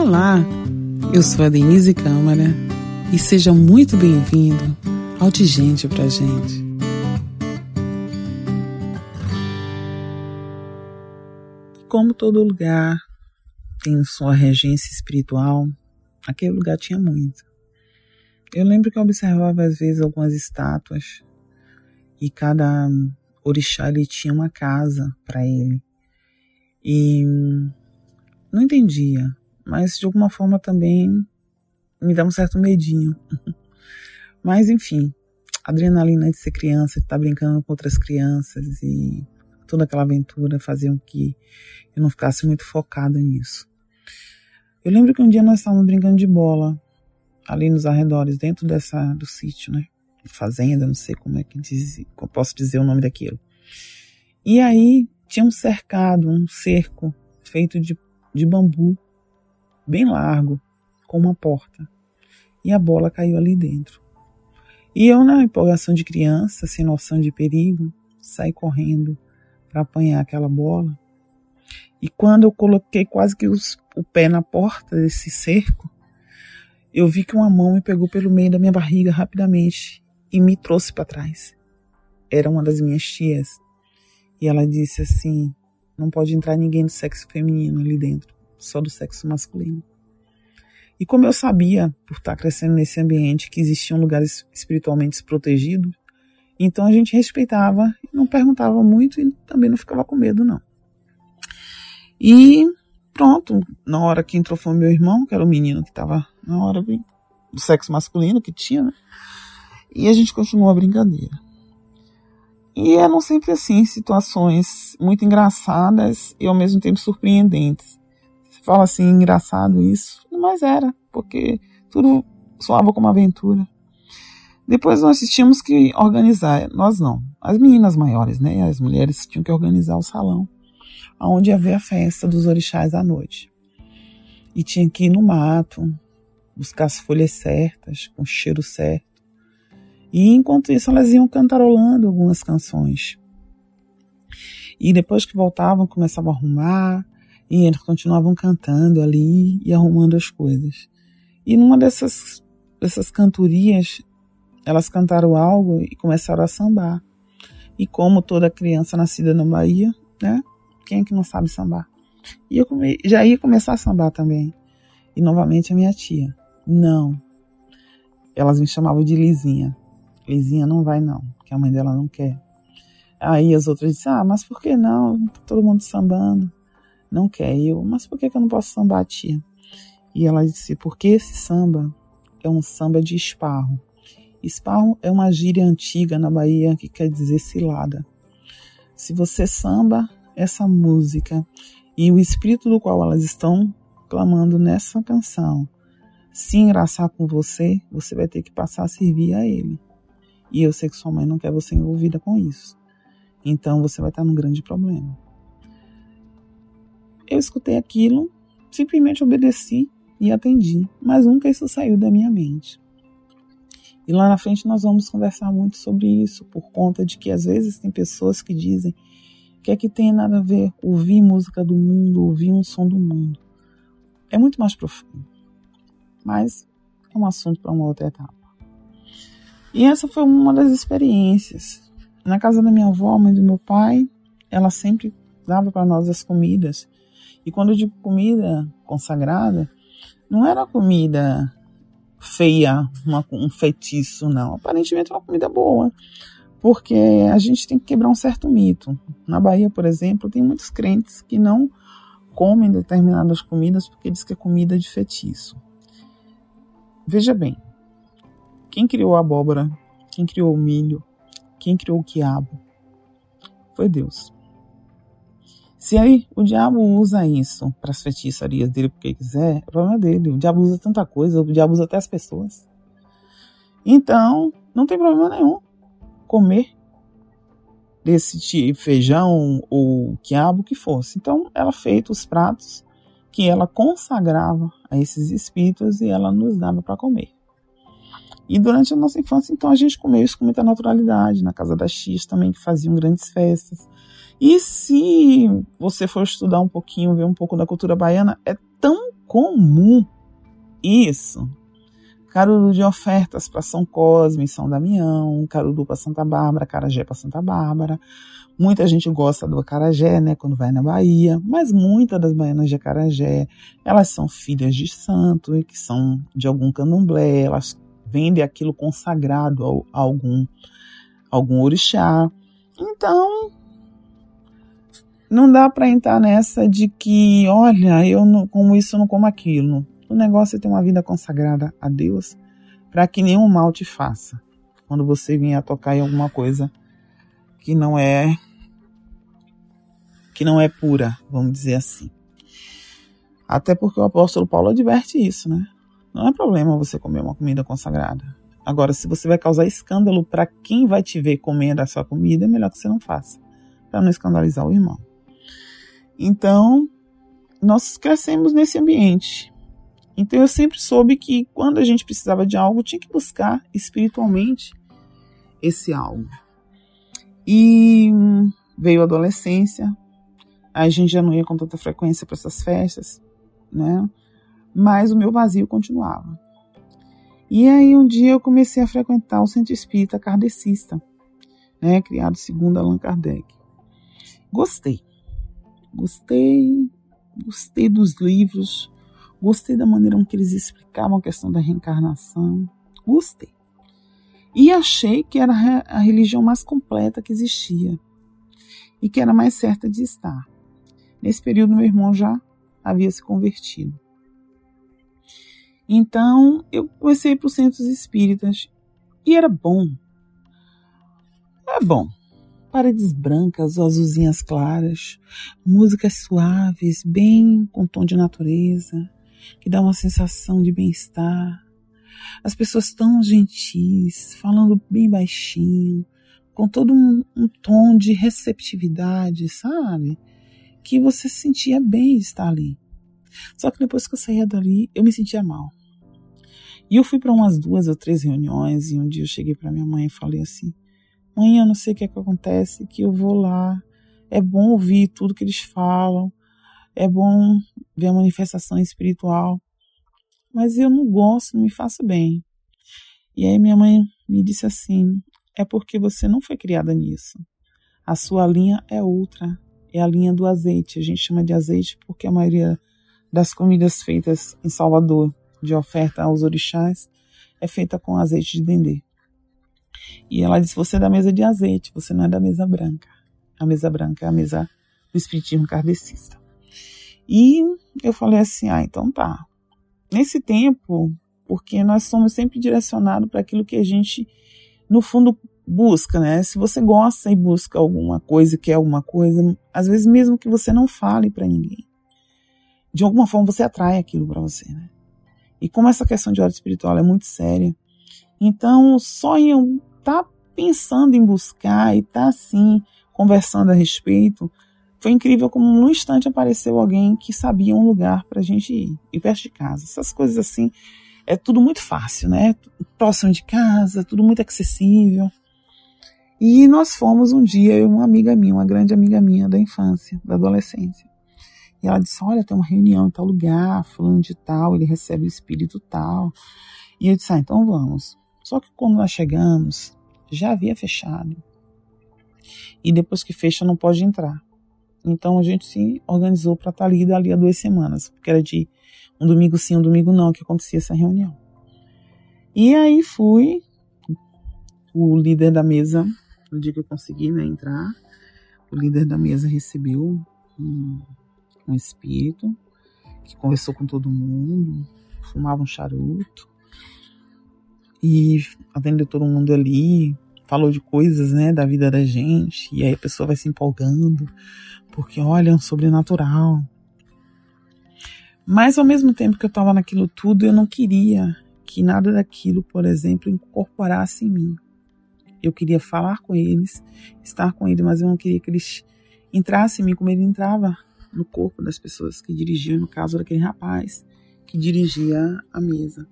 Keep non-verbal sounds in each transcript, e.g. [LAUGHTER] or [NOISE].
Olá, eu sou a Denise Câmara e seja muito bem-vindo ao De Gente Pra Gente. Como todo lugar tem sua regência espiritual, aquele lugar tinha muito. Eu lembro que eu observava às vezes algumas estátuas e cada orixá ele tinha uma casa para ele. E não entendia, mas de alguma forma também me dá um certo medinho. [LAUGHS] mas enfim, adrenalina de ser criança, de estar brincando com outras crianças e toda aquela aventura faziam que eu não ficasse muito focada nisso. Eu lembro que um dia nós estávamos brincando de bola ali nos arredores, dentro dessa do sítio, né? Fazenda, não sei como é que diz, como posso dizer o nome daquilo. E aí tinha um cercado, um cerco feito de, de bambu, bem largo, com uma porta. E a bola caiu ali dentro. E eu, na empolgação de criança, sem noção de perigo, saí correndo para apanhar aquela bola. E quando eu coloquei quase que os, o pé na porta desse cerco, eu vi que uma mão me pegou pelo meio da minha barriga rapidamente e me trouxe para trás. Era uma das minhas tias. E ela disse assim: não pode entrar ninguém do sexo feminino ali dentro, só do sexo masculino. E como eu sabia, por estar crescendo nesse ambiente, que existiam lugares espiritualmente protegidos, então a gente respeitava, não perguntava muito e também não ficava com medo, não. E pronto, na hora que entrou foi meu irmão, que era o menino que estava na hora do sexo masculino que tinha, né? E a gente continuou a brincadeira. E eram sempre assim, situações muito engraçadas e ao mesmo tempo surpreendentes. Fala assim, engraçado isso, mas era, porque tudo soava como aventura. Depois nós tínhamos que organizar, nós não, as meninas maiores, né? As mulheres tinham que organizar o salão, onde ia haver a festa dos orixás à noite. E tinha que ir no mato, buscar as folhas certas, com o cheiro certo e enquanto isso, elas iam cantarolando algumas canções. E depois que voltavam, começavam a arrumar, e eles continuavam cantando ali e arrumando as coisas. E numa dessas, dessas cantorias, elas cantaram algo e começaram a sambar. E como toda criança nascida na Bahia, né? Quem é que não sabe sambar? E eu come, já ia começar a sambar também. E novamente a minha tia. Não. Elas me chamavam de Lizinha. Lizinha não vai não, que a mãe dela não quer. Aí as outras dizem, ah, mas por que não? Tá todo mundo sambando. Não quer. Eu, mas por que, que eu não posso sambar, tia? E ela disse, porque esse samba é um samba de esparro. Esparro é uma gíria antiga na Bahia que quer dizer cilada. Se você samba essa música e o espírito do qual elas estão clamando nessa canção se engraçar com você, você vai ter que passar a servir a ele. E eu sei que sua mãe não quer você envolvida com isso. Então você vai estar num grande problema. Eu escutei aquilo, simplesmente obedeci e atendi, mas nunca isso saiu da minha mente. E lá na frente nós vamos conversar muito sobre isso, por conta de que às vezes tem pessoas que dizem que é que tem nada a ver ouvir música do mundo, ouvir um som do mundo. É muito mais profundo. Mas é um assunto para uma outra etapa. E essa foi uma das experiências. Na casa da minha avó, mãe do meu pai, ela sempre dava para nós as comidas. E quando eu digo comida consagrada, não era comida feia, uma, um feitiço, não. Aparentemente é uma comida boa. Porque a gente tem que quebrar um certo mito. Na Bahia, por exemplo, tem muitos crentes que não comem determinadas comidas porque diz que é comida de feitiço. Veja bem, quem criou a abóbora? Quem criou o milho? Quem criou o quiabo? Foi Deus. Se aí o diabo usa isso para as feitiçarias dele porque quiser, é problema dele. O diabo usa tanta coisa, o diabo usa até as pessoas. Então, não tem problema nenhum comer desse tipo, feijão ou quiabo que fosse. Então, ela feita os pratos que ela consagrava a esses espíritos e ela nos dava para comer. E durante a nossa infância, então, a gente comeu isso com muita naturalidade. Na casa das X também, que faziam grandes festas. E se você for estudar um pouquinho, ver um pouco da cultura baiana, é tão comum isso. Caruru de ofertas para São Cosme, São Damião, Caruru para Santa Bárbara, Carajé para Santa Bárbara. Muita gente gosta do acarajé, né, quando vai na Bahia, mas muitas das baianas de acarajé, elas são filhas de santo e que são de algum candomblé, elas vendem aquilo consagrado a, algum, algum orixá. Então, não dá para entrar nessa de que, olha, eu não como isso, não como aquilo. O negócio é ter uma vida consagrada a Deus para que nenhum mal te faça. Quando você vier a tocar em alguma coisa que não é que não é pura, vamos dizer assim. Até porque o apóstolo Paulo adverte isso, né? Não é problema você comer uma comida consagrada. Agora, se você vai causar escândalo para quem vai te ver comendo essa comida, é melhor que você não faça, para não escandalizar o irmão. Então, nós crescemos nesse ambiente. Então, eu sempre soube que quando a gente precisava de algo, tinha que buscar espiritualmente esse algo. E veio a adolescência, a gente já não ia com tanta frequência para essas festas, né? Mas o meu vazio continuava. E aí um dia eu comecei a frequentar o Centro Espírita Kardecista, né, criado segundo Allan Kardec. Gostei. Gostei, gostei dos livros, gostei da maneira como eles explicavam a questão da reencarnação, gostei. E achei que era a religião mais completa que existia e que era mais certa de estar. Nesse período, meu irmão já havia se convertido. Então, eu comecei para os centros espíritas e era bom. É bom paredes brancas ou azulzinhas claras, músicas suaves, bem com tom de natureza, que dá uma sensação de bem-estar. As pessoas tão gentis, falando bem baixinho, com todo um, um tom de receptividade, sabe? Que você se sentia bem estar ali. Só que depois que eu saía dali, eu me sentia mal. E eu fui para umas duas ou três reuniões e um dia eu cheguei para minha mãe e falei assim: Mãe, eu não sei o que é que acontece, que eu vou lá. É bom ouvir tudo que eles falam. É bom ver a manifestação espiritual. Mas eu não gosto, não me faço bem. E aí minha mãe me disse assim: é porque você não foi criada nisso. A sua linha é outra. É a linha do azeite. A gente chama de azeite porque a maioria das comidas feitas em Salvador de oferta aos orixás é feita com azeite de dendê. E ela disse: Você é da mesa de azeite, você não é da mesa branca. A mesa branca é a mesa do Espiritismo kardecista. E eu falei assim: Ah, então tá. Nesse tempo, porque nós somos sempre direcionados para aquilo que a gente, no fundo, busca, né? Se você gosta e busca alguma coisa, quer alguma coisa, às vezes mesmo que você não fale para ninguém, de alguma forma você atrai aquilo para você, né? E como essa questão de ordem espiritual é muito séria, então só em tá pensando em buscar e tá assim conversando a respeito, foi incrível como num instante apareceu alguém que sabia um lugar para a gente ir, e perto de casa. Essas coisas assim, é tudo muito fácil, né? Próximo de casa, tudo muito acessível. E nós fomos um dia, eu uma amiga minha, uma grande amiga minha da infância, da adolescência. E ela disse: Olha, tem uma reunião em tal lugar, fulano de tal, ele recebe o espírito tal. E eu disse: Ah, então vamos. Só que quando nós chegamos, já havia fechado. E depois que fecha, não pode entrar. Então a gente se organizou para estar tá ali dali a duas semanas, porque era de um domingo sim, um domingo não, que acontecia essa reunião. E aí fui, o líder da mesa, no dia que eu consegui né, entrar, o líder da mesa recebeu um, um espírito que conversou com todo mundo, fumava um charuto, e atendeu todo mundo ali, falou de coisas, né, da vida da gente, e aí a pessoa vai se empolgando, porque olha, é um sobrenatural. Mas ao mesmo tempo que eu estava naquilo tudo, eu não queria que nada daquilo, por exemplo, incorporasse em mim. Eu queria falar com eles, estar com eles, mas eu não queria que eles entrassem em mim como ele entrava no corpo das pessoas que dirigiam, no caso daquele rapaz que dirigia a mesa.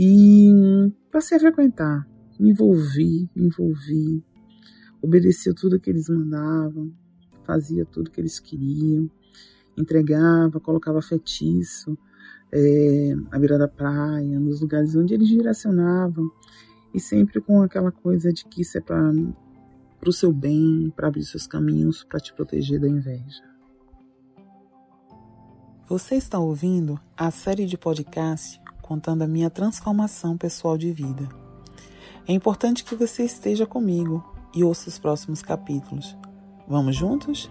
E passei a frequentar, me envolvi, me envolvi, obedecia tudo que eles mandavam, fazia tudo que eles queriam, entregava, colocava feitiço, é, à beira da praia, nos lugares onde eles direcionavam, e sempre com aquela coisa de que isso é para o seu bem, para abrir seus caminhos, para te proteger da inveja. Você está ouvindo a série de podcast contando a minha transformação pessoal de vida. É importante que você esteja comigo e ouça os próximos capítulos. Vamos juntos?